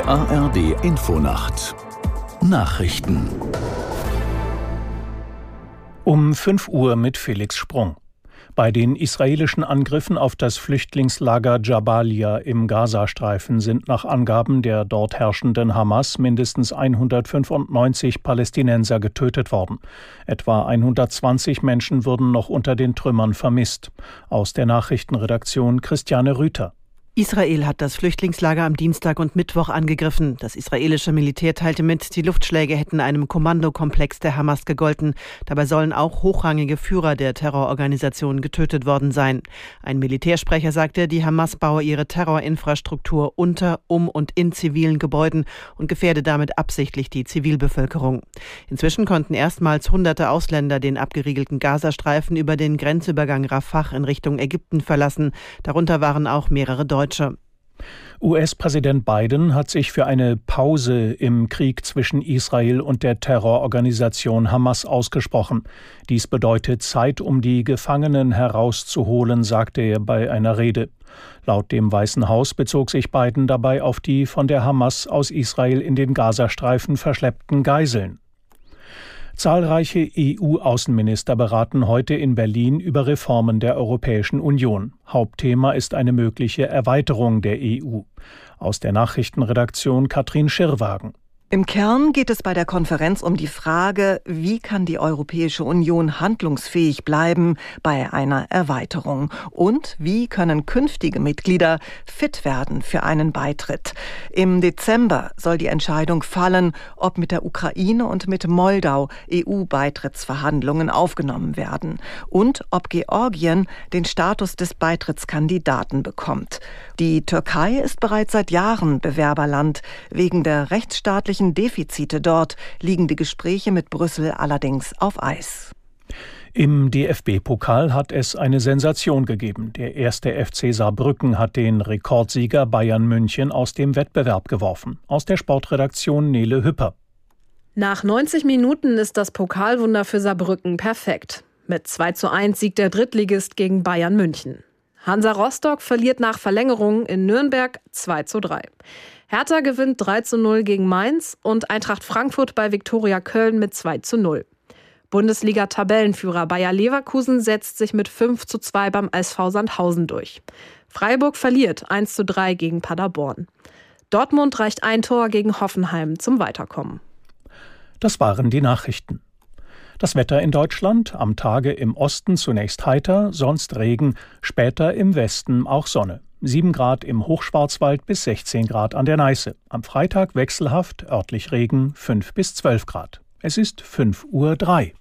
Die ARD Infonacht Nachrichten um 5 Uhr mit Felix Sprung. Bei den israelischen Angriffen auf das Flüchtlingslager Jabalia im Gazastreifen sind nach Angaben der dort herrschenden Hamas mindestens 195 Palästinenser getötet worden. Etwa 120 Menschen wurden noch unter den Trümmern vermisst. Aus der Nachrichtenredaktion Christiane Rüther. Israel hat das Flüchtlingslager am Dienstag und Mittwoch angegriffen. Das israelische Militär teilte mit, die Luftschläge hätten einem Kommandokomplex der Hamas gegolten. Dabei sollen auch hochrangige Führer der Terrororganisation getötet worden sein. Ein Militärsprecher sagte, die Hamas baue ihre Terrorinfrastruktur unter, um und in zivilen Gebäuden und gefährde damit absichtlich die Zivilbevölkerung. Inzwischen konnten erstmals hunderte Ausländer den abgeriegelten Gazastreifen über den Grenzübergang Rafah in Richtung Ägypten verlassen. Darunter waren auch mehrere Deutsche. Deutsche. US-Präsident Biden hat sich für eine Pause im Krieg zwischen Israel und der Terrororganisation Hamas ausgesprochen. Dies bedeutet Zeit, um die Gefangenen herauszuholen, sagte er bei einer Rede. Laut dem Weißen Haus bezog sich Biden dabei auf die von der Hamas aus Israel in den Gazastreifen verschleppten Geiseln. Zahlreiche EU-Außenminister beraten heute in Berlin über Reformen der Europäischen Union. Hauptthema ist eine mögliche Erweiterung der EU. Aus der Nachrichtenredaktion Katrin Schirrwagen. Im Kern geht es bei der Konferenz um die Frage, wie kann die Europäische Union handlungsfähig bleiben bei einer Erweiterung und wie können künftige Mitglieder fit werden für einen Beitritt. Im Dezember soll die Entscheidung fallen, ob mit der Ukraine und mit Moldau EU-Beitrittsverhandlungen aufgenommen werden und ob Georgien den Status des Beitrittskandidaten bekommt. Die Türkei ist bereits seit Jahren Bewerberland wegen der rechtsstaatlichen wirtschaftlichen Defizite dort liegen die Gespräche mit Brüssel allerdings auf Eis. Im DFB-Pokal hat es eine Sensation gegeben. Der erste FC Saarbrücken hat den Rekordsieger Bayern München aus dem Wettbewerb geworfen. Aus der Sportredaktion Nele Hüpper. Nach 90 Minuten ist das Pokalwunder für Saarbrücken perfekt. Mit 2 zu 1 siegt der Drittligist gegen Bayern München. Hansa Rostock verliert nach Verlängerung in Nürnberg 2 zu 3. Hertha gewinnt 3 zu 0 gegen Mainz und Eintracht Frankfurt bei Viktoria Köln mit 2 zu 0. Bundesliga-Tabellenführer Bayer Leverkusen setzt sich mit 5 zu 2 beim SV Sandhausen durch. Freiburg verliert 1 zu 3 gegen Paderborn. Dortmund reicht ein Tor gegen Hoffenheim zum Weiterkommen. Das waren die Nachrichten. Das Wetter in Deutschland am Tage im Osten zunächst heiter, sonst Regen, später im Westen auch Sonne. 7 Grad im Hochschwarzwald bis 16 Grad an der Neiße. Am Freitag wechselhaft, örtlich Regen 5 bis 12 Grad. Es ist 5 Uhr 3.